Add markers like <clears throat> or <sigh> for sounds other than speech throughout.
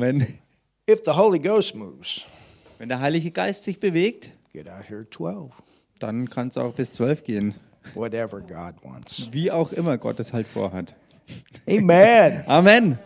Amen. If the Holy Ghost moves, Wenn der Heilige Geist sich bewegt, get out here at 12. dann kann es auch bis zwölf gehen. Whatever God wants. Wie auch immer Gott es halt vorhat. Amen. <laughs> Amen.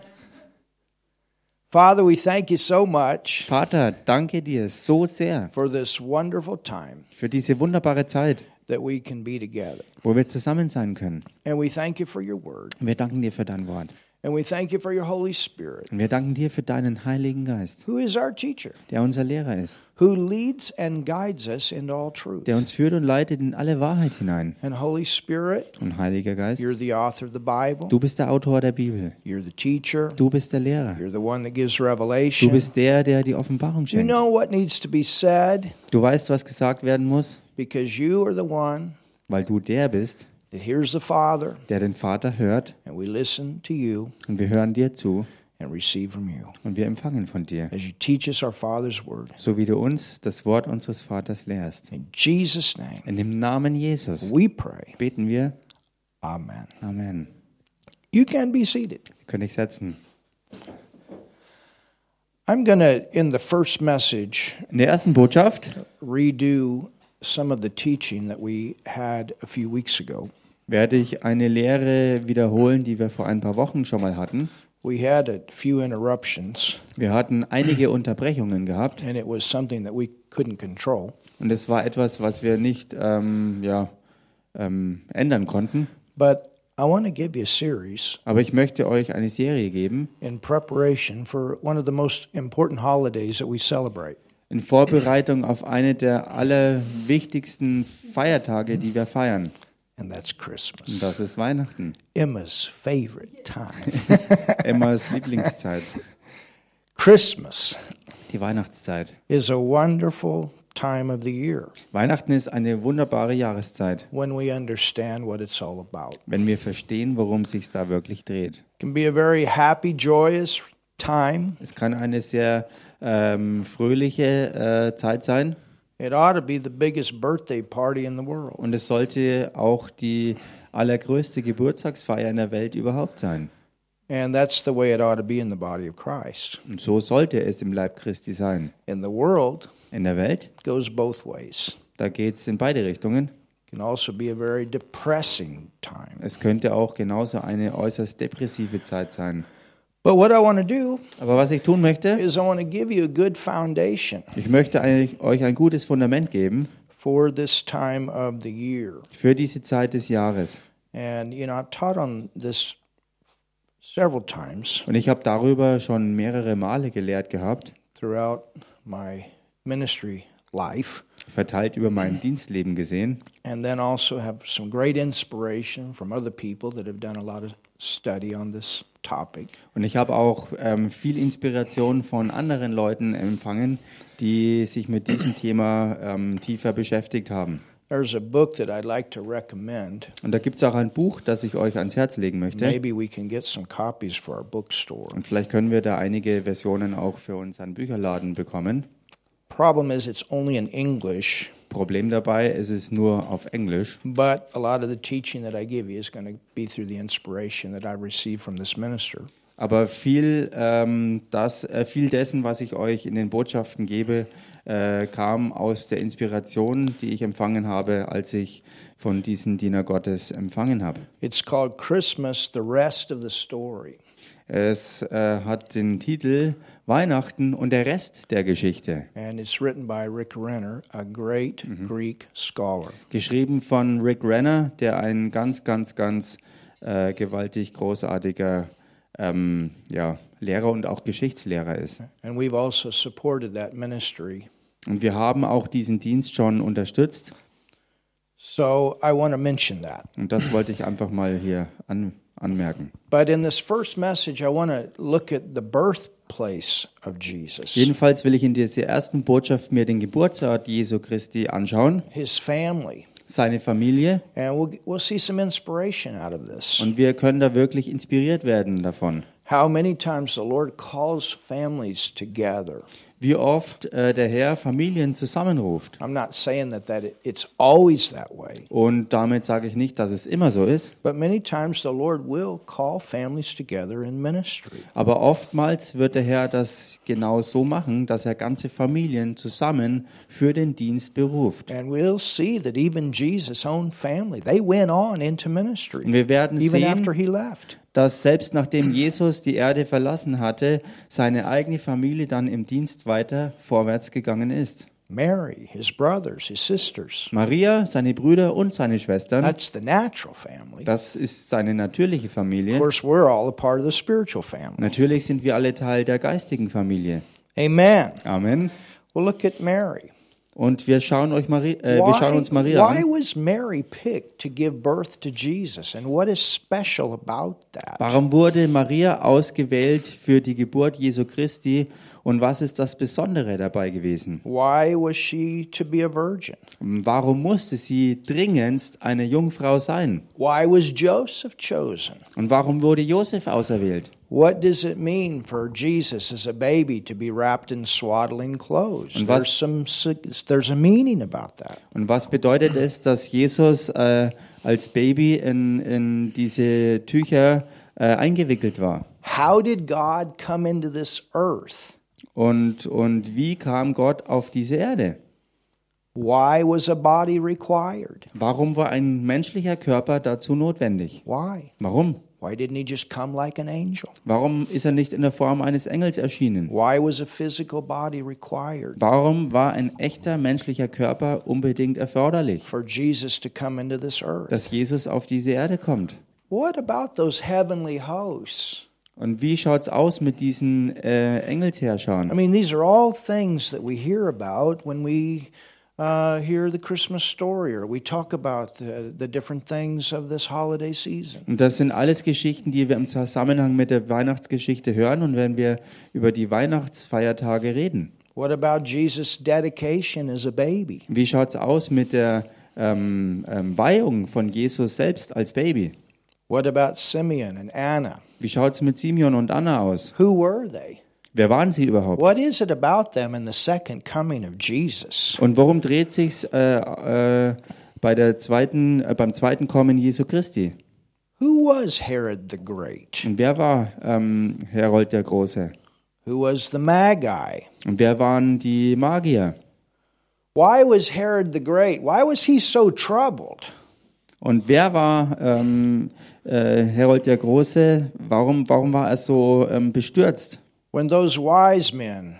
Father, we thank you so much Vater, danke dir so sehr for this wonderful time für diese wunderbare Zeit, that we can be together. wo wir zusammen sein können. And we thank you for your word. Wir danken dir für dein Wort. And we thank you for your Holy Spirit, Und wir danken dir für deinen Heiligen Geist, who is our teacher, der unser Lehrer ist, who leads and guides us into all truth. der uns führt und leitet in alle Wahrheit hinein. And Holy Spirit, Und Heiliger Geist, you're the author of the Bible, du bist der Autor der Bibel. you're the teacher, Du bist der Lehrer. you're the one that gives Du revelation. bist der, der die Offenbarung You schenkt. know what needs to be said Du weißt, was gesagt werden muss, because you are the one weil du der bist, that hears the Father, der den Vater hört. and we listen to you Und wir hören dir zu and receive from you und wir empfangen von dir. as you teach us our Father's word. So wie du uns das Wort unseres Vaters lehrst. In Jesus' name, In dem Namen Jesus we pray. beten wir. Amen. Amen. You can be seated. Könnt ich setzen. I'm going to, in the first message, In der ersten Botschaft redo some of the teaching that we had a few weeks ago. Werde ich eine Lehre wiederholen, die wir vor ein paar Wochen schon mal hatten. Wir hatten einige Unterbrechungen gehabt und es war etwas, was wir nicht ähm, ja, ähm, ändern konnten. But I want to give you a series Aber ich möchte euch eine Serie geben in preparation for one of the most important holidays that we celebrate. in Vorbereitung auf eine der allerwichtigsten Feiertage, die wir feiern. And that's Und Christmas. das ist Weihnachten. Emma's favorite time. <laughs> Emmas <laughs> Lieblingszeit. Christmas Die Weihnachtszeit. is a wonderful time of the year Weihnachten ist eine wunderbare Jahreszeit, when we understand what it's all about. wenn wir verstehen, worum es sich da wirklich dreht. Can be a very happy, joyous time. Es kann eine sehr ähm, fröhliche äh, Zeit sein It ought to be the biggest birthday party in the world. und es sollte auch die allergrößte Geburtstagsfeier in der Welt überhaupt sein. And that's the way it ought to be in the body of Christ. Und so sollte es im Leib Christi sein. In the world, In der Welt, goes both ways. da geht es in beide Richtungen. Can also be a very depressing time. Es könnte auch genauso eine äußerst depressive Zeit sein. But what I want to do Aber was ich tun möchte, is I want to give you a good foundation ich möchte eigentlich euch ein gutes Fundament geben for this time of the year. für diese Zeit des Jahres. And, you know, I've taught on this several times Und ich habe darüber schon mehrere Male gelehrt gehabt, throughout my ministry life. verteilt über mein Dienstleben gesehen. And then also have some great inspiration from other people that have done a lot of study on this topic. Und ich habe auch ähm, viel Inspiration von anderen Leuten empfangen, die sich mit diesem <clears throat> Thema ähm, tiefer beschäftigt haben. There's a book that I'd like to recommend. Und da gibt es auch ein Buch, das ich euch ans Herz legen möchte. Maybe we can get some copies for our bookstore. Und vielleicht können wir da einige Versionen auch für unseren Bücherladen bekommen. Problem is, it's only in English, Problem dabei, es ist nur auf Englisch. but a lot of the teaching that I give you is going to be through the inspiration that I received from this minister. Aber viel, ähm, das, äh, viel dessen, was ich euch in den Botschaften gebe, äh, kam aus der Inspiration, die ich empfangen habe, als ich von diesem Diener Gottes empfangen habe. It's called Christmas, the rest of the story. Es äh, hat den Titel Weihnachten und der Rest der Geschichte, And it's written by Rick Renner, a great Greek scholar. geschrieben von Rick Renner, der ein ganz, ganz, ganz äh, gewaltig großartiger ähm, ja, Lehrer und auch Geschichtslehrer ist. And we've also supported that ministry. Und wir haben auch diesen Dienst schon unterstützt. So I want to mention that. Und das wollte ich einfach mal hier an, anmerken. But in this first message, I want to look at the birthplace of Jesus, Jedenfalls will ich in dieser ersten Botschaft mir den Geburtsort Jesu Christi anschauen, his family, seine Familie. and we'll, we'll see some inspiration out of this. Und wir können da wirklich inspiriert werden davon. how many times the Lord calls families together. Wie oft äh, der Herr Familien zusammenruft. I'm not saying that, that it, it's always that way, Und damit sage ich nicht, dass es immer so ist, but many times the Lord will call families together in ministry. aber oftmals wird der Herr das genau so machen, dass er ganze Familien zusammen für den Dienst beruft. And we'll see that even Jesus' own family, they went on into ministry Und wir werden even sehen, after he left. Dass selbst nachdem Jesus die Erde verlassen hatte, seine eigene Familie dann im Dienst weiter vorwärts gegangen ist. Mary, his brothers, his sisters. Maria, seine Brüder und seine Schwestern, That's the natural family. das ist seine natürliche Of Familie. course, we're all a part of the spiritual family. Natürlich sind wir alle Teil der geistigen Familie. Amen. Amen. Well, look at Mary. Und wir schauen, euch Mari äh, wir schauen uns Maria why an. was Mary picked to give birth to Jesus? And what is special about that? Warum wurde Maria ausgewählt für die Geburt Jesu Christi und was ist das Besondere dabei gewesen? Why was she to be a virgin? Warum musste sie dringendst eine Jungfrau sein? Why was Joseph chosen? Und warum wurde Josef auserwählt? What does it mean for Jesus as a baby to be wrapped in swaddling clothes? Und was- There's some there's a meaning about that. Und was bedeutet es, dass Jesus äh, als Baby in, in diese Tücher äh, eingewickelt war? How did God come into this earth? Und, und wie kam Gott auf diese Erde? Why was a body required? Warum war ein menschlicher Körper dazu notwendig? Why? Warum? Why didn't he just come like an angel? Warum ist er nicht in der Form eines Engels erschienen? Why was a physical body required Warum war ein echter menschlicher Körper unbedingt erforderlich, for Jesus to come into this earth? dass Jesus auf diese Erde kommt? What about those heavenly hosts? Und wie schaut's aus mit diesen äh, I Engelsherrschern? mean, these are all things that we hear about when we uh, hear the Christmas story or we talk about the, the different things of this holiday season. Und das sind alles Geschichten, die wir im Zusammenhang mit der Weihnachtsgeschichte hören und wenn wir über die Weihnachtsfeiertage reden. What about Jesus' dedication as a baby? Wie schaut's aus mit der ähm, ähm, Weihung von Jesus selbst als Baby? What about Simeon and Anna? Wie schaut's mit Simeon und Anna aus? Who were they? Wer waren sie überhaupt? What is it about them in the second coming of Jesus? Und worum dreht sich's äh, äh, bei der zweiten, äh, beim zweiten Kommen Jesu Christi? Who was Herod the Great? Und wer war ähm, Herold der Große? Who was the Magi? Und wer waren die Magier? Why was Herod the Great? Why was he so troubled? Und wer war ähm, äh, Herold der Große? Warum, warum war er so ähm, bestürzt? When those wise men,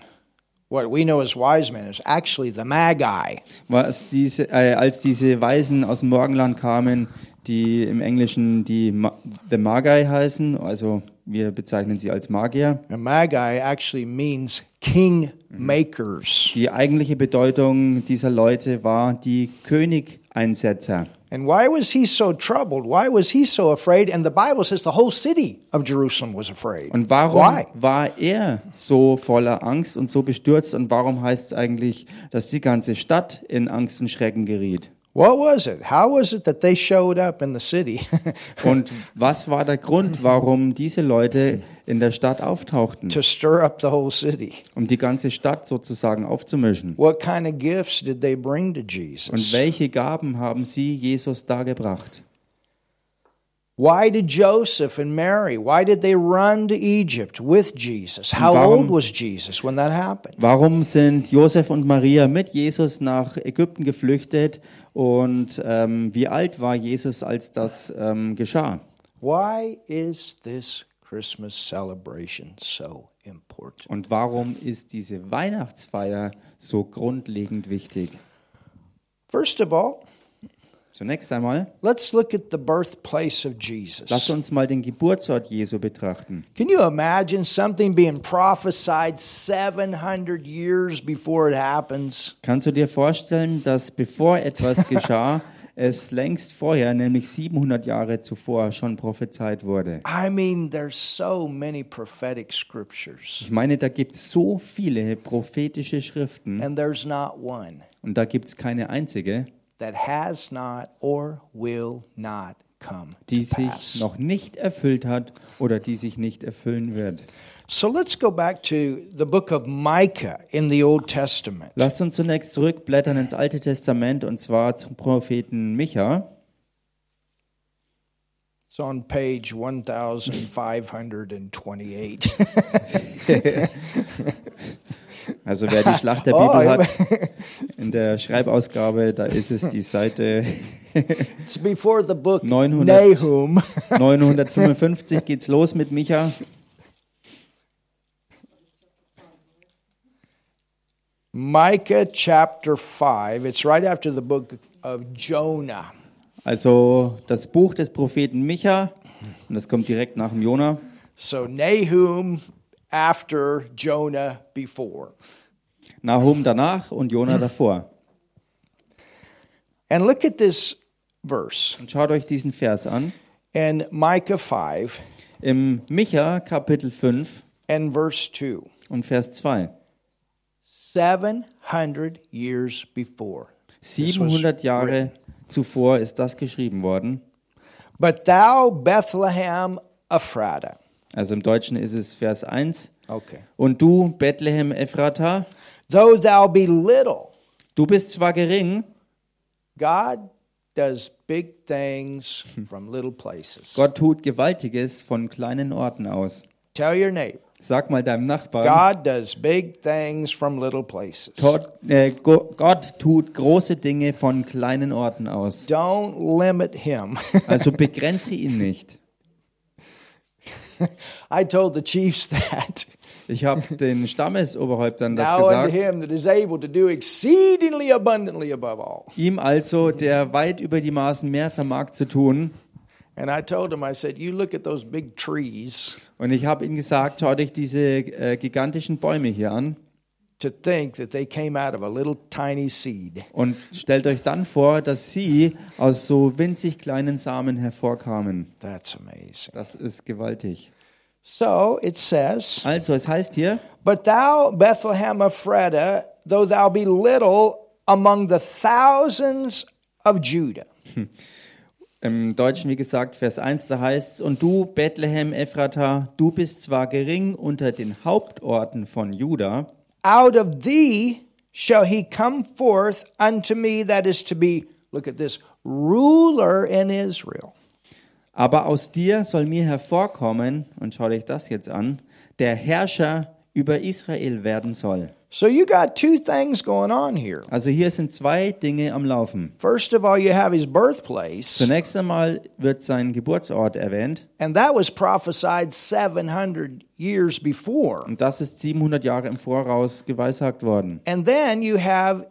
what we know as wise men, is actually the Magi. Was diese, äh, als diese Weisen aus dem Morgenland kamen, die im Englischen die Ma The Magi heißen, also wir bezeichnen sie als Magier. And Magi actually means king makers. Die eigentliche Bedeutung dieser Leute war die Königeinsetzer. And why was he so troubled? Why was he so afraid? And the Bible says the whole city of Jerusalem was afraid. Und warum Why? war er so voller Angst und so bestürzt? Und warum heißt es eigentlich, dass die ganze Stadt in Angst und Schrecken geriet? What was it? How was it that they showed up in the city? <laughs> Und was war der Grund, warum diese Leute in der Stadt auftauchten, to stir up the whole city. um die ganze Stadt sozusagen aufzumischen? What kind of gifts did they bring to Und Jesus? welche Gaben haben sie Jesus dargebracht? Why did Joseph and Mary, why did they run to Egypt with Jesus? How Warum- old was Jesus when that happened? Warum sind Josef und Maria mit Jesus nach Ägypten geflüchtet und ähm, wie alt war Jesus, als das ähm, geschah? Why is this Christmas celebration so important? Und warum ist diese Weihnachtsfeier so grundlegend wichtig? First of all, Zunächst einmal, let's look at the birthplace of lass Jesus. uns mal den Geburtsort Jesu betrachten. Can you imagine something being prophesied 700 years before it happens? Kannst du dir vorstellen, dass bevor etwas <laughs> geschah, es längst vorher, nämlich 700 Jahre zuvor, schon prophezeit wurde? I mean, there's so many prophetic scriptures, Ich meine, da gibt es so viele prophetische Schriften and there's not one und da gibt es keine einzige, that has not or will not come die to sich noch nicht erfüllt hat oder die sich nicht erfüllen wird. So let's go back to the book of Micah in the Old Testament. Lasst uns zunächst zurückblättern ins Alte Testament und zwar zum Propheten Micha. It's on page 1528. <laughs> <laughs> Also wer die <laughs> Schlacht der Oh, Bibel hat, <laughs> in der Schreibausgabe, da ist es die Seite it's before the book 900. Nahum. <laughs> 955 geht's los mit Micha. Micah chapter 5. It's right after the book of Jonah. Also das Buch des Propheten Micha und das kommt direkt nach dem Jona. So Nahum after Jonah before. Nahum danach und Jona davor. And look at this verse Und schaut euch diesen Vers an. in Micah 5 Im Micha Kapitel 5 and verse 2. und Vers 2. 700 years before. This was 700 Jahre zuvor ist das geschrieben worden. But thou, Bethlehem Ephrata. Also im Deutschen ist es Vers 1. Okay. Und du, Bethlehem Ephrata, Though thou be little, du bist zwar gering, God does big things from little places. Gott tut Gewaltiges von kleinen Orten aus. Tell your neighbor, Sag mal deinem Nachbarn, God does big things from little places. Gott, äh, Go- Gott tut große Dinge von kleinen Orten aus. Don't limit him. <laughs> Also begrenze ihn nicht. <laughs> I told the chiefs that. Ich habe <laughs> den Stammesoberhäuptern das Now unto gesagt. him that is able to do exceedingly abundantly above all. Ihm also, der weit über die Maßen mehr vermag zu tun. And I told him, I said, You look at those big trees Und ich habe ihm gesagt, schaut euch diese äh, gigantischen Bäume hier an und stellt euch dann vor, dass sie aus so winzig kleinen Samen hervorkamen. That's amazing. Das ist gewaltig. So it says, Also, es heißt hier, But thou, Bethlehem Ephratah, though thou be little among the thousands of Judah. im Deutschen, wie gesagt, Vers 1, da heißt es, und du, Bethlehem Ephrata, du bist zwar gering unter den Hauptorten von Juda, Out of thee shall he come forth unto me that is to be, look at this, ruler in Israel. aber aus dir soll mir hervorkommen, und schau dich das jetzt an, der Herrscher über Israel werden soll. So you got two things going on here. Also hier sind zwei Dinge am Laufen. First of all, you have his birthplace, Zunächst einmal wird sein Geburtsort erwähnt and that was prophesied 700 years before. und das ist 700 Jahre im Voraus geweissagt worden. And then you have,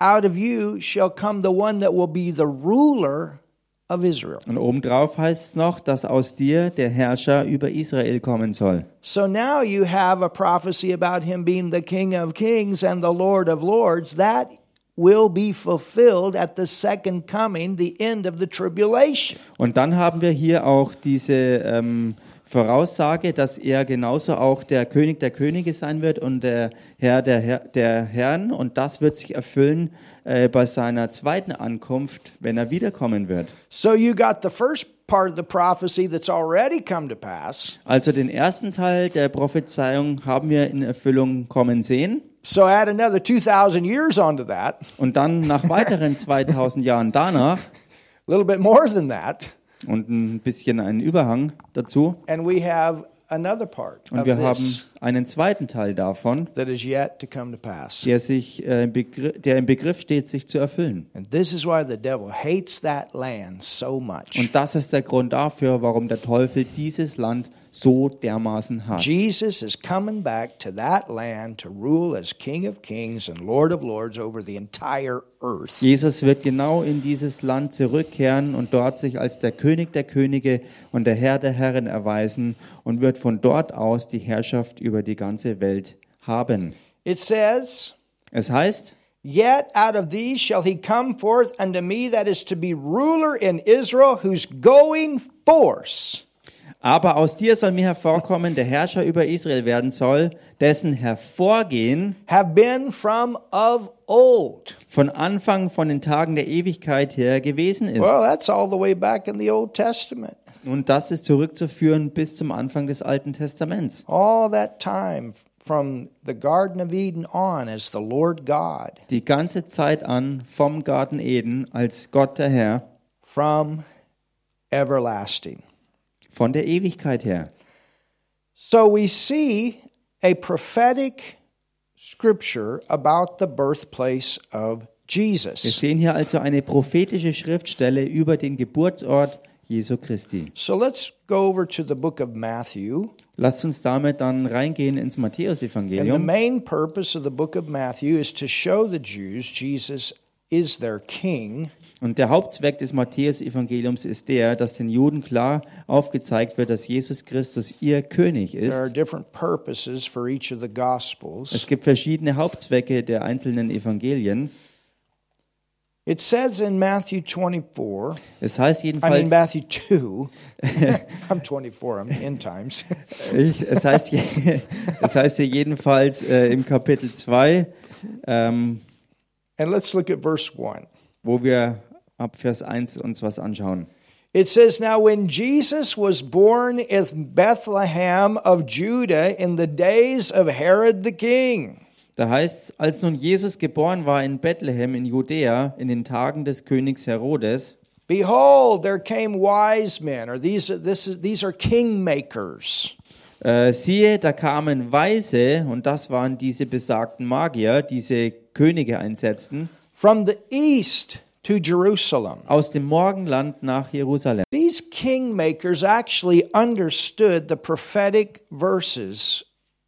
out of you shall come the one that will be the ruler of Israel. Und obendrauf heißt es noch, dass aus dir der Herrscher über Israel kommen soll. So now you have a prophecy about him being the King of Kings and the Lord of Lords. That will be fulfilled at the second coming, the end of the tribulation. Und dann haben wir hier auch diese ähm, Voraussage, dass er genauso auch der König der Könige sein wird und der Herr der, Herr, der Herren. Und das wird sich erfüllen äh, bei seiner zweiten Ankunft, wenn er wiederkommen wird. So you got the first part of the prophecy that's already come to pass. Also den ersten Teil der Prophezeiung haben wir in Erfüllung kommen sehen. So add another 2,000 years onto that, Und dann nach weiteren <laughs> 2000 Jahren danach a little bit more than that, und ein bisschen einen Überhang dazu. and we have another part Und wir haben einen zweiten Teil davon, that is yet to come to pass. der, sich, äh, der im Begriff steht, sich zu erfüllen. And this is why the devil hates that land so much. Und das ist der Grund dafür, warum der Teufel dieses Land so dermaßen hasst. Jesus is coming back to that land to rule as King of Kings and Lord of Lords over the entire earth. Jesus wird genau in dieses Land zurückkehren und dort sich als der König der Könige und der Herr der Herren erweisen und wird von dort aus die Herrschaft über die ganze Welt haben. It says, Es heißt, Yet out of these shall he come forth unto me that is to be ruler in Israel, whose going force Aber aus dir soll mir hervorkommen, der Herrscher über Israel werden soll, dessen Hervorgehen have been from of old. von Anfang von den Tagen der Ewigkeit her gewesen ist. Well, that's all the way back in the Old Testament. Und das ist zurückzuführen bis zum Anfang des Alten Testaments. All that time from the Garden of Eden on as the Lord God, Die ganze Zeit an vom Garten Eden als Gott der Herr, from everlasting. Von der Ewigkeit her. So we see a prophetic scripture about the birthplace of Wir Jesus. sehen hier also eine prophetische Schriftstelle über den Geburtsort Jesu Christi. So let's go over to the book of Matthew. Lasst uns damit dann reingehen ins And the Matthäusevangelium. main purpose of the book of Matthew is to show the Jews Jesus is their king Und der Hauptzweck des Matthäusevangeliums ist der, dass den Juden klar aufgezeigt wird, dass Jesus Christus ihr König There are ist. different purposes for each of the Es gibt verschiedene Hauptzwecke der einzelnen Evangelien. It says in Matthew 24, Es heißt I mean, jedenfalls, Matthew 2, <laughs> I'm 24, I'm in times. <laughs> ich, es, heißt, <laughs> es heißt hier jedenfalls äh, im Kapitel 2, ähm, And let's look at verse 1. wo wir ab Vers 1 uns was anschauen. It says, Now when Jesus was born in Bethlehem of Judah in the days of Herod the king, Da heißt als nun Jesus geboren war in Bethlehem in Judäa in den Tagen des Königs Herodes, behold, there came wise men, or these, this is, these are kingmakers. Äh, siehe, da kamen Weise, und das waren diese besagten Magier, diese Könige einsetzten, from the east to Jerusalem. aus dem Morgenland nach Jerusalem. These kingmakers actually understood the prophetic verses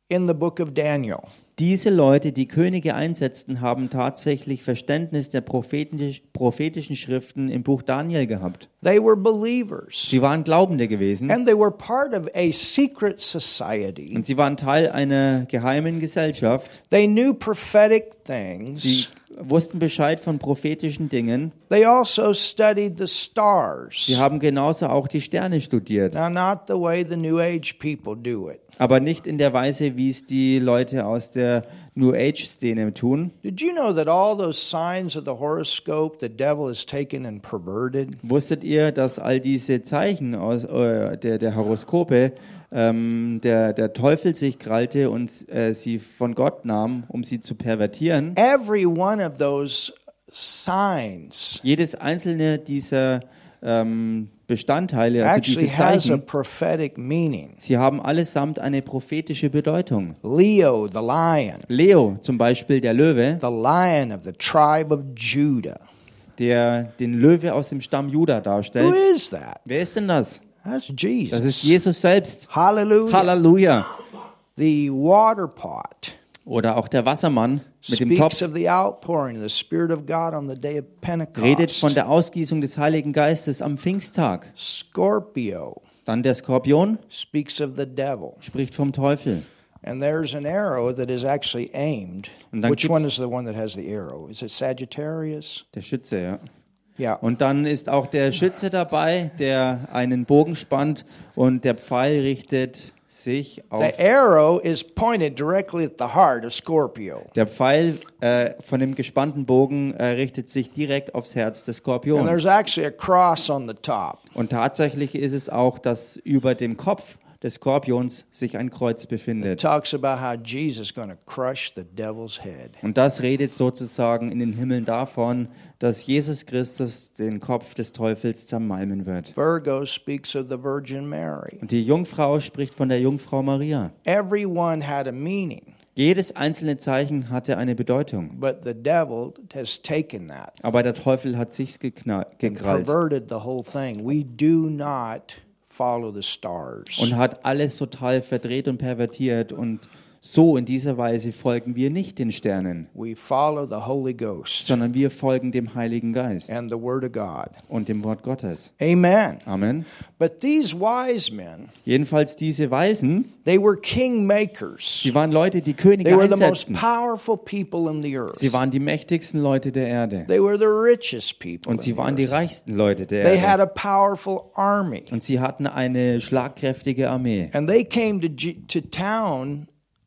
in the book of Daniel. Diese Leute, die Könige einsetzten, haben tatsächlich Verständnis der prophetisch, prophetischen Schriften im Buch Daniel gehabt. They were believers. Sie waren Glaubende gewesen And they were part of a secret society. und sie waren Teil einer geheimen Gesellschaft. They knew prophetic Sie things. Wussten Bescheid von prophetischen Dingen. They also studied the stars. Sie haben genauso auch die Sterne studiert. Now, not the way the New Age people do it. aber nicht in der Weise, wie es die Leute aus der New Age-Szene tun. Did you know that all those signs of the horoscope the devil has taken and perverted? Wusstet ihr, dass all diese Zeichen aus, äh, der, der Horoskope ähm, der, der Teufel sich krallte und äh, sie von Gott nahm, um sie zu pervertieren? Every one of those signs Jedes einzelne dieser ähm, Bestandteile, also actually diese has a Zeichen, prophetic meaning. sie haben allesamt eine prophetische Bedeutung. Leo, the lion, Leo zum Beispiel, der Löwe, the lion of the tribe of Judah. der den Löwe aus dem Stamm Juda Who darstellt. is that? Wer ist denn das? That's Das ist Jesus. Jesus selbst. Hallelujah. Halleluja. The water pot Oder auch der Wassermann mit dem Topf redet von der Ausgießung des Heiligen Geistes am Pfingsttag. Scorpio Dann der Skorpion speaks of the devil. spricht vom Teufel. And there's an arrow that is actually aimed. Which one is the one that has the arrow? Is it Sagittarius? Der Schütze, ja. Yeah. Und dann ist auch der Schütze dabei, der einen Bogen spannt und der Pfeil richtet sich auf. The arrow is pointed directly at the heart of Scorpio. Der Pfeil äh, von dem gespannten Bogen äh, richtet sich direkt aufs Herz des And there's Skorpions. actually a cross on the top. Und tatsächlich ist es auch, dass über dem Kopf des Skorpions sich ein Kreuz befindet. Und das redet sozusagen in den Himmeln davon, dass Jesus Christus den Kopf des Teufels zermalmen wird. Virgo speaks of the Virgin Mary. Und die Jungfrau spricht von der Jungfrau Maria. Every one had a meaning, Jedes einzelne Zeichen hatte eine Bedeutung. but the devil has taken that Aber der Teufel hat sich's gekrallt follow the stars. und hat alles total verdreht und pervertiert und So in dieser Weise folgen wir nicht den Sternen, We follow the Holy Ghost sondern wir folgen dem Heiligen Geist and the Word of God. und dem Wort Gottes. Amen. Amen. But these wise men, Jedenfalls diese Weisen, they were king makers. sie waren Leute, die Könige They were the most einsetzten. powerful people in the earth. Sie waren die mächtigsten Leute der Erde. They were the richest people. Und sie waren die reichsten Leute der They had Erde. a powerful army. Und sie hatten eine schlagkräftige Armee. And they came to, to town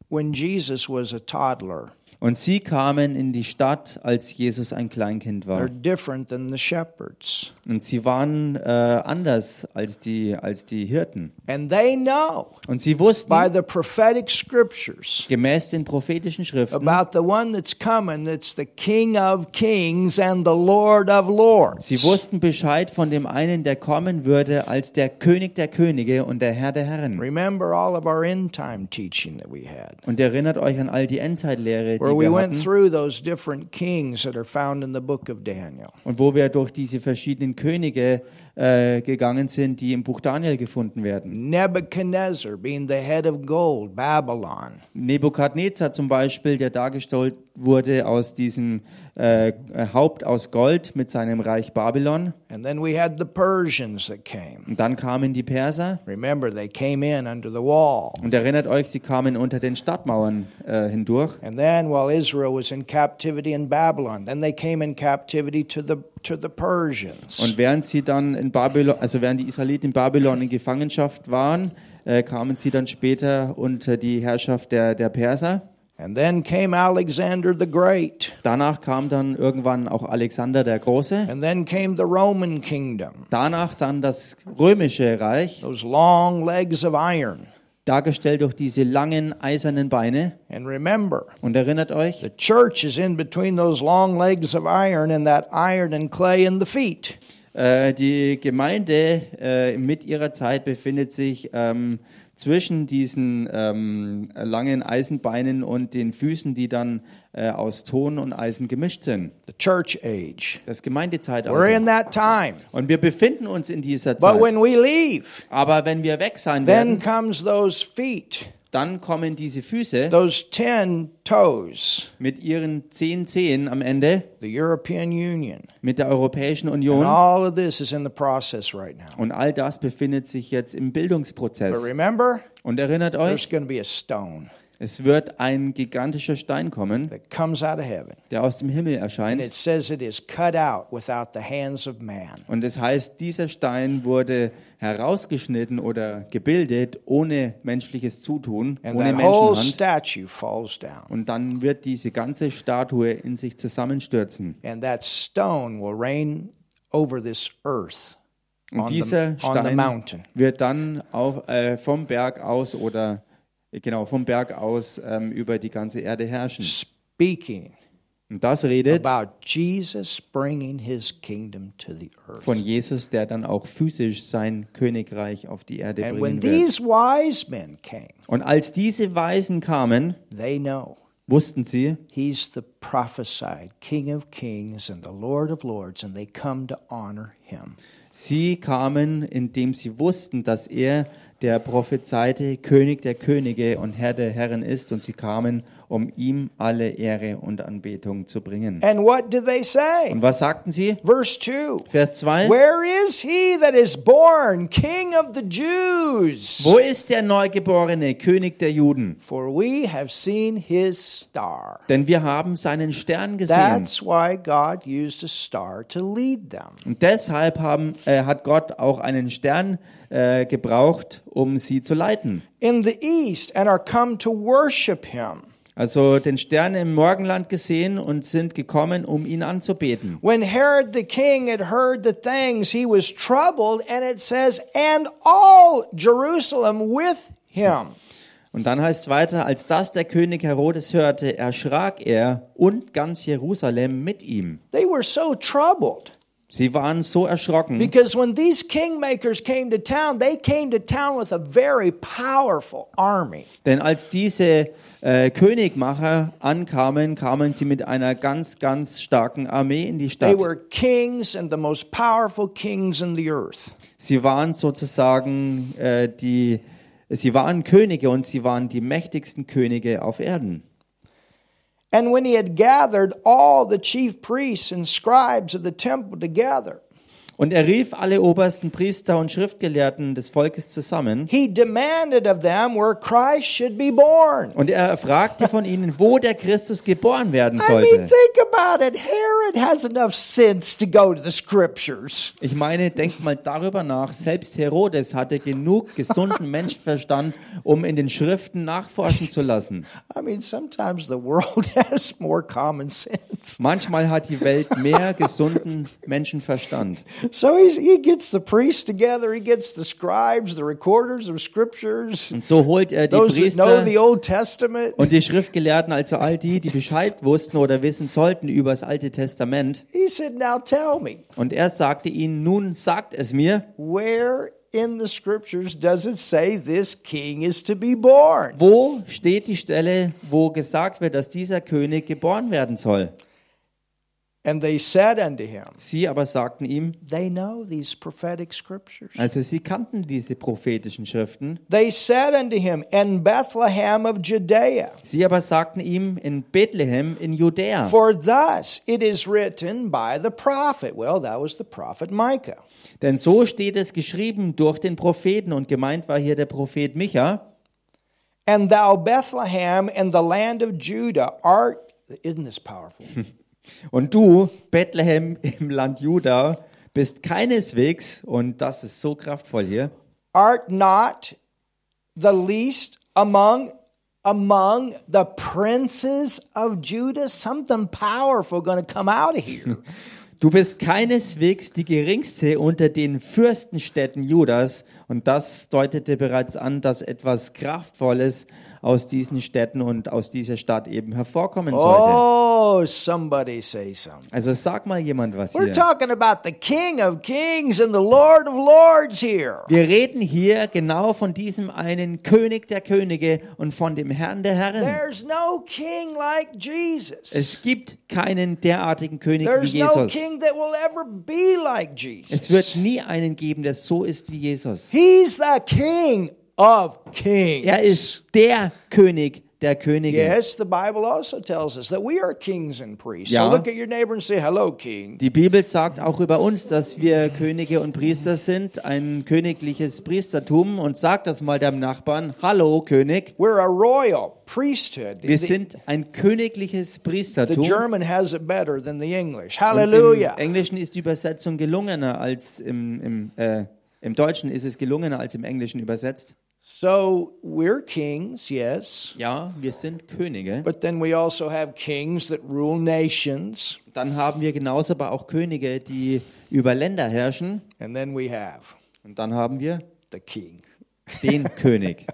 when Jesus was a toddler. Und sie kamen in die Stadt, als Jesus ein Kleinkind war. different than the shepherds. Und sie waren äh, anders als die, als die Hirten. And they know Und sie wussten, by the prophetic scriptures gemäß den prophetischen Schriften, sie wussten Bescheid von dem einen, der kommen würde, als der König der Könige und der Herr der Herren. Remember all of our end time teaching that we had, Und erinnert euch an all die Endzeitlehre, die where we went through those different kings that are found in the book of Daniel. Und wo wir durch diese verschiedenen Könige äh, gegangen sind, die im Buch Daniel gefunden werden. Nebuchadnezzar being the head of gold, Babylon. Nebukadnezar zum Beispiel, der dargestellt wurde aus diesem äh, Haupt aus Gold mit seinem Reich Babylon. And then we had the Persians that came. Und dann kamen die Perser. Remember, they came in under the wall. Und erinnert euch, sie kamen unter den Stadtmauern äh, hindurch. And then while Israel was in captivity in Babylon, then they came in captivity to the. Und während sie dann in Babylon, also während die Israeliten in Babylon in Gefangenschaft waren, äh, kamen sie dann später unter die Herrschaft der, der Perser. And then came Alexander the Great. Danach kam dann irgendwann auch Alexander der Große. And then came the Roman kingdom. Danach dann das römische Reich, Those long legs of iron. Dargestellt durch diese langen eisernen Beine. And remember, Und erinnert euch, the church is in between those long legs of iron and that iron and clay in the feet. äh, die Gemeinde äh, mit ihrer Zeit befindet sich ähm, zwischen diesen ähm, langen Eisenbeinen und den Füßen, die dann äh, aus Ton und Eisen gemischt sind. The church age. Das We're in Gemeindezeitalter. that time. Und wir befinden uns in dieser But Zeit. when we leave, Aber wenn wir weg sein then werden, comes those feet, dann kommen diese Füße those 10 toes, mit ihren zehn Zehen am Ende the European Union. mit der Europäischen And Union. all of this is in the process right now. Und all das befindet sich jetzt im But Bildungsprozess. remember, Und erinnert euch, there's going to be a stone es wird ein gigantischer Stein kommen, that comes out of heaven. der aus dem Himmel And erscheint. it says it is cut out without the hands of man. Und es heißt, dieser Stein wurde herausgeschnitten oder gebildet ohne menschliches Zutun, And ohne that whole Menschenhand. statue falls down. Und dann wird diese ganze Statue in sich zusammenstürzen. And that stone will reign over this earth Und on the, dieser on the Stein mountain. wird dann auch äh, vom Berg aus oder genau vom Berg aus ähm, über die ganze Erde herrschen. Speaking Und das redet about Jesus bringing his kingdom to the earth. von Jesus, der dann auch physisch sein Königreich auf die Erde And when wird. these wise men came, Und als diese Weisen kamen, they know wussten sie, he's the prophesied King of kings and the Lord of lords, and they come to honor him. Sie kamen, indem sie wussten, dass er der prophezeite König der Könige und Herr der Herren ist. Und sie kamen, um ihm alle Ehre und Anbetung zu bringen. And what did they say? Und was sagten sie? Verse 2 Vers 2. Where is he that is born, King of the Jews? Wo ist der Neugeborene, König der Juden? For we have seen his star. Denn wir haben seinen Stern gesehen. That's why God used a star to lead them. Und deshalb haben, äh, hat Gott auch einen Stern äh, gebraucht, um sie zu leiten. In the east, and are come to worship him. Also den Stern im Morgenland gesehen und sind gekommen, um ihn anzubeten. When Herod the king had heard the things, he was troubled, and it says, and all Jerusalem with him. Und dann heißt es weiter, als das der König Herodes hörte, erschrak er und ganz Jerusalem mit ihm. They were so troubled Sie waren so erschrocken, because when these kingmakers came to town, they came to town with a very powerful army. denn als diese äh, Königmacher ankamen, kamen sie mit einer ganz, ganz starken Armee in die They Stadt. were kings and the most powerful kings in the earth. Sie waren sozusagen äh, die Sie waren Könige und sie waren die mächtigsten Könige auf Erden. And when he had gathered all the chief priests and scribes of the temple together, Und er rief alle obersten Priester und Schriftgelehrten des Volkes zusammen. he demanded of them where Christ should be born. Und er fragte von ihnen, wo der Christus geboren werden I mean, sollte. think about it. Herod has enough sense to go to the scriptures. Ich meine, denkt mal darüber nach. Selbst Herodes hatte genug gesunden <laughs> Menschenverstand, um in den Schriften nachforschen zu lassen. I mean, sometimes the world <laughs> has more common sense. Manchmal hat die Welt mehr gesunden Menschenverstand. <laughs> <laughs> So he gets the priests together, he gets the scribes, the recorders of scriptures, Und so holt er die those that know Priester the Old Testament. und die Schriftgelehrten, also all die, die Bescheid <laughs> wussten oder wissen sollten über das Alte Testament. He said, Now tell me, Und er sagte ihnen, nun sagt es mir, where in the scriptures does it say this king is to be born? wo steht die Stelle, wo gesagt wird, dass dieser König geboren werden soll? And they said unto him, Sie aber sagten ihm, They know these prophetic scriptures. also sie kannten diese prophetischen Schriften. They said unto him, In Bethlehem of Judea, Sie aber sagten ihm in Bethlehem in Judäa. for thus it is written by the prophet. Well, that was the prophet Micah. Denn so steht es geschrieben durch den Propheten und gemeint war hier der Prophet Micha. And thou, Bethlehem, in the land of Judah, art. Isn't this powerful? <laughs> Und du, Bethlehem im Land Juda, bist keineswegs, und das ist so kraftvoll hier, art not the least among among the princes of Judah. Something powerful going to come out of here. <laughs> du bist keineswegs die geringste unter den Fürstenstädten Judas. Und das deutete bereits an, dass etwas Kraftvolles aus diesen Städten und aus dieser Stadt eben hervorkommen sollte. oh, somebody say something. Also sag mal jemand was We're hier. talking about the King of Kings and the Lord of Lords here. Wir reden hier genau von diesem einen König der Könige und von dem Herrn der Herren. There's no king like Jesus. Es gibt keinen derartigen König wie There's no Jesus. king that will ever be like Es wird Jesus. nie einen geben, der so ist wie Jesus. He's the King of Kings. Er ist der König der Könige. Yes, the Bible also tells us that we are kings and priests. Ja. So look at your neighbor and say, Hello, King. Die Bibel sagt auch über uns, dass wir Könige und Priester sind, ein königliches Priestertum und sagt das mal deinem Nachbarn, hallo König, We're a royal priesthood. wir The, sind ein königliches the Priestertum. German has it better than the English. Hallelujah. Im Englischen ist die Übersetzung gelungener als im, im, äh, im Deutschen ist es gelungener als im Englischen übersetzt. So we're kings, yes. Ja, wir sind Könige. But then we also have kings that rule nations. Dann haben wir genauso aber auch Könige, die über Länder herrschen. And then we have Und dann haben wir the king den <laughs> König,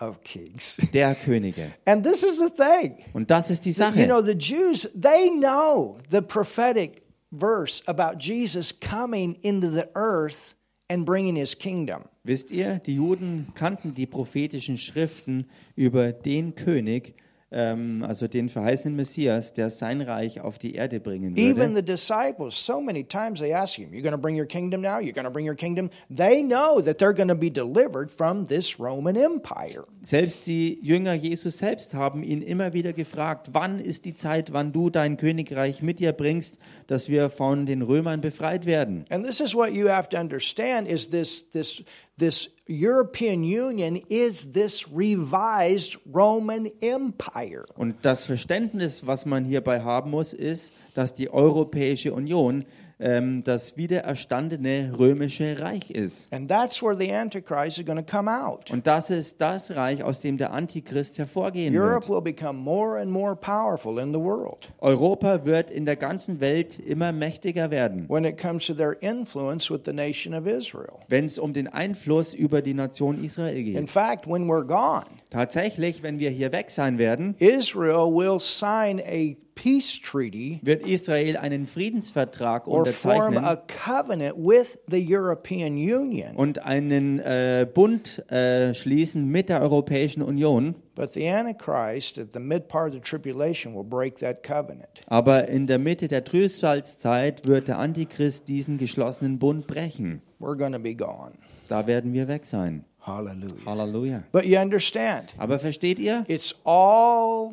of kings. der Könige. And this is the thing. Und das ist die Sache. You know, the Jews, they know the prophetic verse about Jesus coming into the earth and bringing his kingdom. Wisst ihr, die Juden kannten die prophetischen Schriften über den König, ähm, also den verheißenen Messias, der sein Reich auf die Erde bringen Even würde. the disciples, so many times they ask him, You're going to bring your kingdom now? You're going to bring your kingdom? They know that they're going to be delivered from this Roman Empire. Selbst die Jünger Jesus selbst haben ihn immer wieder gefragt, wann ist die Zeit, wann du dein Königreich mit dir bringst, dass wir von den Römern befreit werden. And this is what you have to understand is this this this European Union is this revised Roman Empire. Und das Verständnis, was man hierbei haben muss, ist, dass die Europäische Union ähm, das wiedererstandene römische Reich ist. And that's where the Antichrist is going to come out. Und das ist das Reich, aus dem der Antichrist hervorgehen Europe wird. will become more and more powerful in the world Europa wird in der ganzen Welt immer mächtiger werden, when it comes to their influence with the nation of Israel. wenn es um den Einfluss über die Nation Israel In geht. fact, when we're gone, Tatsächlich, wenn wir hier weg sein werden, Israel will sign a peace treaty wird Israel einen Friedensvertrag or form unterzeichnen a covenant with the European Union. und einen äh, Bund äh, schließen mit der Europäischen Union. But the Antichrist at the mid part of the tribulation will break that covenant. Aber in der Mitte der Trübsalzeit wird der Antichrist diesen geschlossenen Bund brechen. We're going to be gone. Da werden wir weg sein. Hallelujah. Halleluja. But you understand, Aber versteht ihr? it's all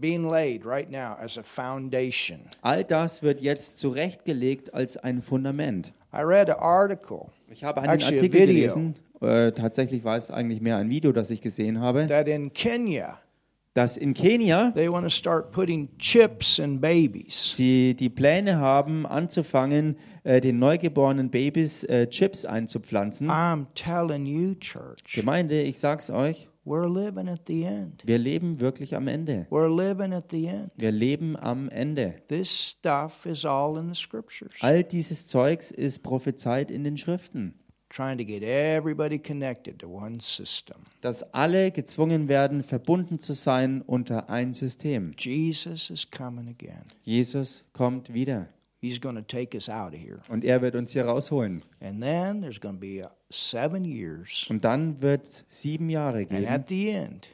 being laid right now as a foundation. All das wird jetzt zurechtgelegt als ein Fundament. I read an article Ich habe einen Actually, a Artikel video. gelesen, äh, tatsächlich war es eigentlich mehr ein Video, das ich gesehen habe, that in Kenya, dass in Kenia they want to start putting chips in babies. sie die Pläne haben, anzufangen, äh, den neugeborenen Babys äh, Chips einzupflanzen. I'm telling you, church, Gemeinde, ich sag's euch, we're living at the end. wir leben wirklich am Ende. We're living at the end. Wir leben am Ende. This stuff is all in the scriptures. All dieses Zeugs ist prophezeit in den Schriften, Trying to get everybody connected to one system. dass alle gezwungen werden, verbunden zu sein unter ein System. Jesus is coming again. Jesus kommt wieder He's going to take us out of here. und er wird uns hier rausholen. And then there's going to be uh, seven years. Und dann wird es sieben Jahre And geben. at the end,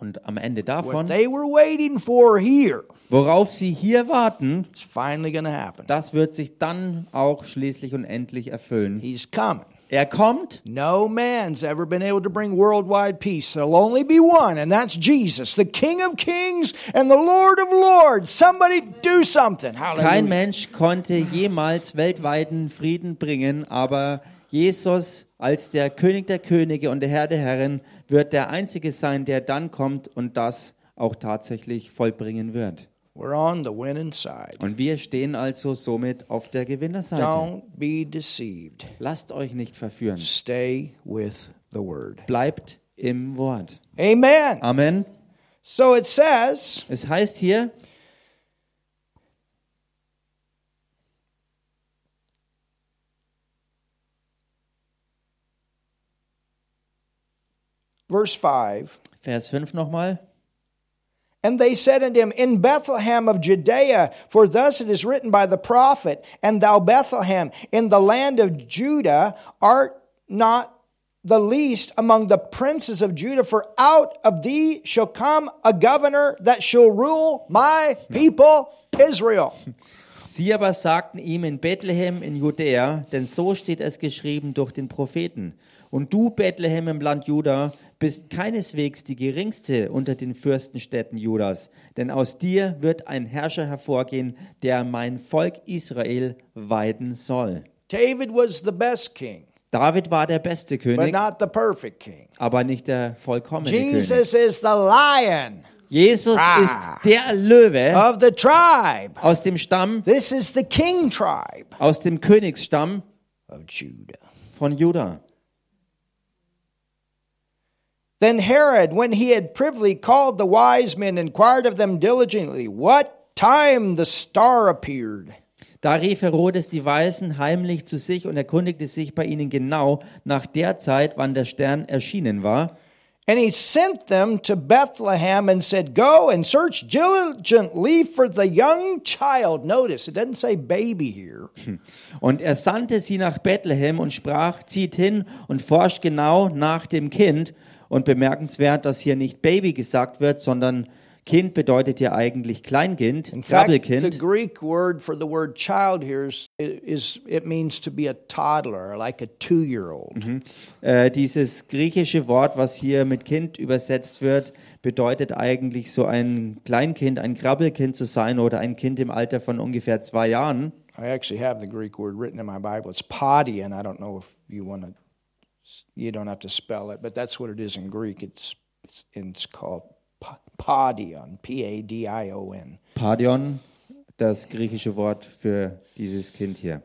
Und am Ende what davon, they were waiting for here worauf sie hier warten, is finally going to happen. das wird sich dann auch schließlich und endlich erfüllen. He's coming. Er kommt No man's ever been able to bring worldwide peace. There'll only be one, and that's Jesus, the King of Kings and the Lord of Lords. Somebody do something. Kein Hallelujah. Mensch konnte jemals weltweiten Frieden bringen, aber Jesus als der König der Könige und der Herr der Herren wird der Einzige sein, der dann kommt und das auch tatsächlich vollbringen wird. We're on the winning side. Und wir stehen also somit auf der Gewinnerseite. Don't be deceived. Lasst euch nicht verführen. Stay with the word. Bleibt im Wort. Amen. Amen. So it says, Es heißt hier, verse 5 Vers 5 nochmal. And they said unto him, In Bethlehem of Judea, for thus it is written by the prophet, And thou, Bethlehem, in the land of Judah, art not the least among the princes of Judah, for out of thee shall come a governor that shall rule my people Israel. Sie aber sagten ihm in Bethlehem in Judäa, denn so steht es geschrieben durch den Propheten. Und du, Bethlehem im Land Juda, bist keineswegs die geringste unter den Fürstenstädten Judas, denn aus dir wird ein Herrscher hervorgehen, der mein Volk Israel weiden soll. David was the best king, David war der beste but König, not the perfect king. aber nicht der vollkommene König. Jesus is the lion Jesus Ah. ist der Löwe of the tribe. aus dem Stamm, This is the king tribe aus dem Königsstamm of Judah. von Juda. Then Herod, when he had privily called the wise men, inquired of them diligently what time the star appeared. Da rief Herodes die Weisen heimlich zu sich und erkundigte sich bei ihnen genau nach der Zeit, wann der Stern erschienen war. And he sent them to Bethlehem and said, Go and search diligently for the young child. Notice, it doesn't say baby here. Und er sandte sie nach Bethlehem und sprach, zieht hin und forscht genau nach dem Kind. Und bemerkenswert, dass hier nicht Baby gesagt wird, sondern Kind bedeutet ja eigentlich Kleinkind, In fact, the Grabbelkind. Greek word for the word child here is, is it means to be a toddler, like a two year old. Äh, dieses griechische Wort, was hier mit Kind übersetzt wird, bedeutet eigentlich so ein Kleinkind, ein Krabbelkind zu sein oder ein Kind im Alter von ungefähr zwei Jahren. I actually have the Greek word written in my Bible. It's podion. I don't know if you want to, you don't have to spell it, but that's what it is in Greek. It's it's, called po- podion, P A D I O N. Padion, das griechische Wort für dieses Kind hier.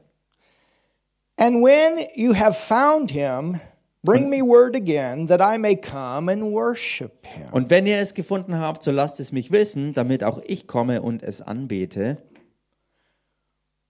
And when you have found him, bring me word again that I may come and worship him. Und wenn ihr es gefunden habt, so lasst es mich wissen, damit auch ich komme und es anbete.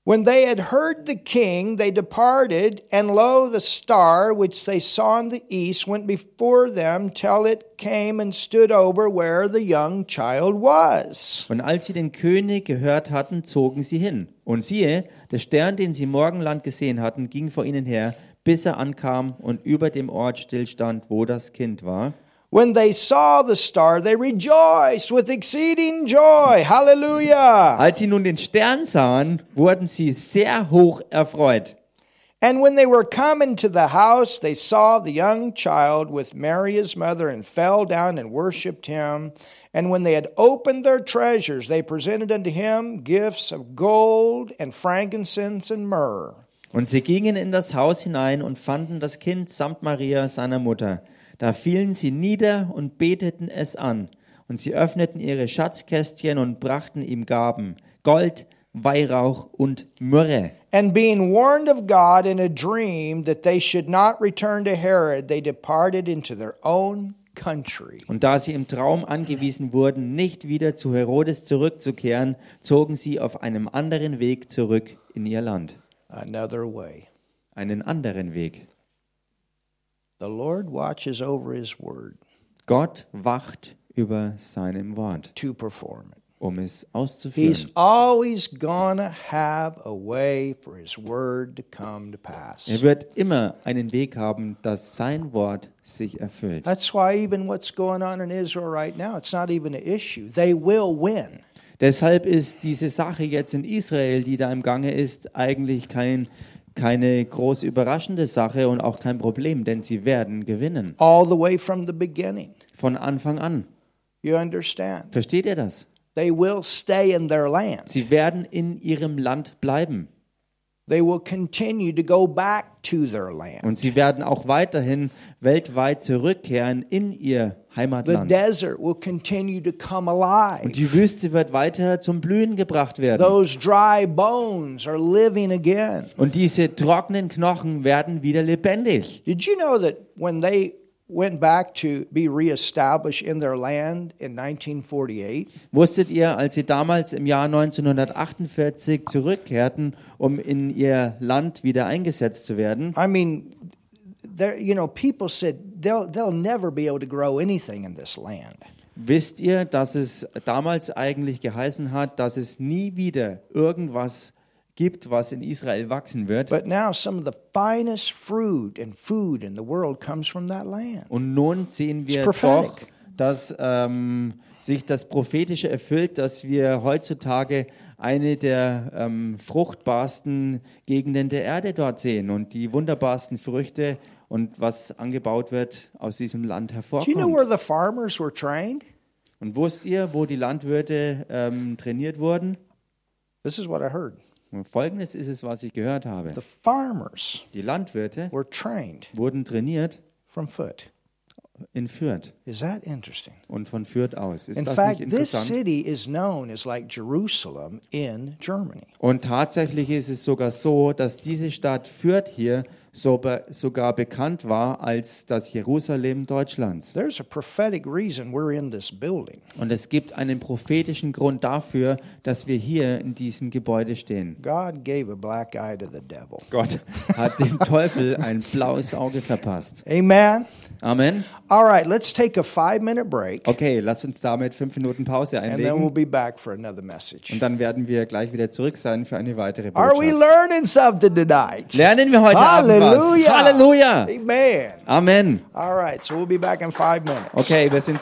When they had heard the king, they departed, and lo, the star which they saw in the east went before them till it came and stood over where the young child was. Und als sie den König gehört hatten, zogen sie hin. Und siehe, der Stern, den sie Morgenland gesehen hatten, ging vor ihnen her, bis er ankam und über dem Ort stillstand, wo das Kind war. When they saw the star, they rejoiced with exceeding joy. Hallelujah. Als sie nun den Stern sahen, wurden sie sehr hoch erfreut. And when they were come into the house, they saw the young child with Mary his mother, and fell down and worshipped him. And when they had opened their treasures, they presented unto him gifts of gold and frankincense and myrrh. Und sie gingen in das Haus hinein und fanden das Kind samt Maria, seiner Mutter. Da fielen sie nieder und beteten es an. Und sie öffneten ihre Schatzkästchen und brachten ihm Gaben, Gold, Weihrauch und Myrrhe. And being warned of God in a dream that they should not return to Herod, they departed into their own country. Und da sie im Traum angewiesen wurden, nicht wieder zu Herodes zurückzukehren, zogen sie auf einem anderen Weg zurück in ihr Land. Another way. Einen anderen Weg. The Lord watches over his word Gott wacht über seinem Wort, to perform it. um es He's auszuführen. always gonna have a way for his word to come to pass. Er wird immer einen Weg haben, dass sein Wort sich erfüllt. That's why even what's going on in Israel right now, it's not even an issue. They will win. Deshalb ist diese Sache jetzt in Israel, die da im Gange ist, eigentlich kein, keine groß überraschende Sache und auch kein Problem, denn sie werden gewinnen. All the way from the beginning. Von Anfang an. You understand? Versteht ihr das? They will stay in their land. Sie werden in ihrem Land bleiben. Und sie werden auch weiterhin weltweit zurückkehren in ihr The Heimatland. desert will continue to come alive. Und die Wüste wird weiter zum Blühen gebracht werden. Those dry bones are living again. Und diese trockenen Knochen werden wieder lebendig. Did you know that when they went back to be reestablished in their land in 1948, Wusstet ihr, als sie damals im Jahr 1948 zurückkehrten, um in ihr Land wieder eingesetzt zu werden? I mean, there you know, people said they'll they'll never be able to grow anything in this land. Wisst ihr, dass es damals eigentlich geheißen hat, dass es nie wieder irgendwas gibt, was in Israel wachsen wird? But now some of the finest fruit and food in the world comes from that land. Und nun sehen wir doch, dass ähm, sich das Prophetische erfüllt, dass wir heutzutage eine der ähm, fruchtbarsten Gegenden der Erde dort sehen und die wunderbarsten Früchte und was angebaut wird aus diesem Land Do you know where hervorkommt. the farmers were trained? Und wusst ihr, wo die Landwirte ähm, trainiert wurden? This is what I heard. Und Folgendes ist es, was ich gehört habe. The farmers Die Landwirte were trained wurden trainiert from foot. in Fürth Is that interesting? und von Fürth aus. Ist In das fact, nicht this interessant? city is known as like Jerusalem in Germany. Und tatsächlich ist es sogar so, dass diese Stadt Fürth hier sogar bekannt war als das Jerusalem Deutschlands. There's a prophetic reason we're in this building. Und es gibt einen prophetischen Grund dafür, dass wir hier in diesem Gebäude stehen. God gave a black eye to the devil. Gott hat dem Teufel ein blaues Auge verpasst. Amen. Amen. All right, let's take a five minute break Okay, lass uns damit fünf Minuten Pause and then we'll einlegen. be back for another message. Und dann werden wir gleich wieder zurück sein für eine weitere Are we Botschaft. learning something tonight? Lernen wir heute Abend. Halleluja. Halleluja. Amen. Amen. All right, so we'll be back in five minutes. Okay, wir sind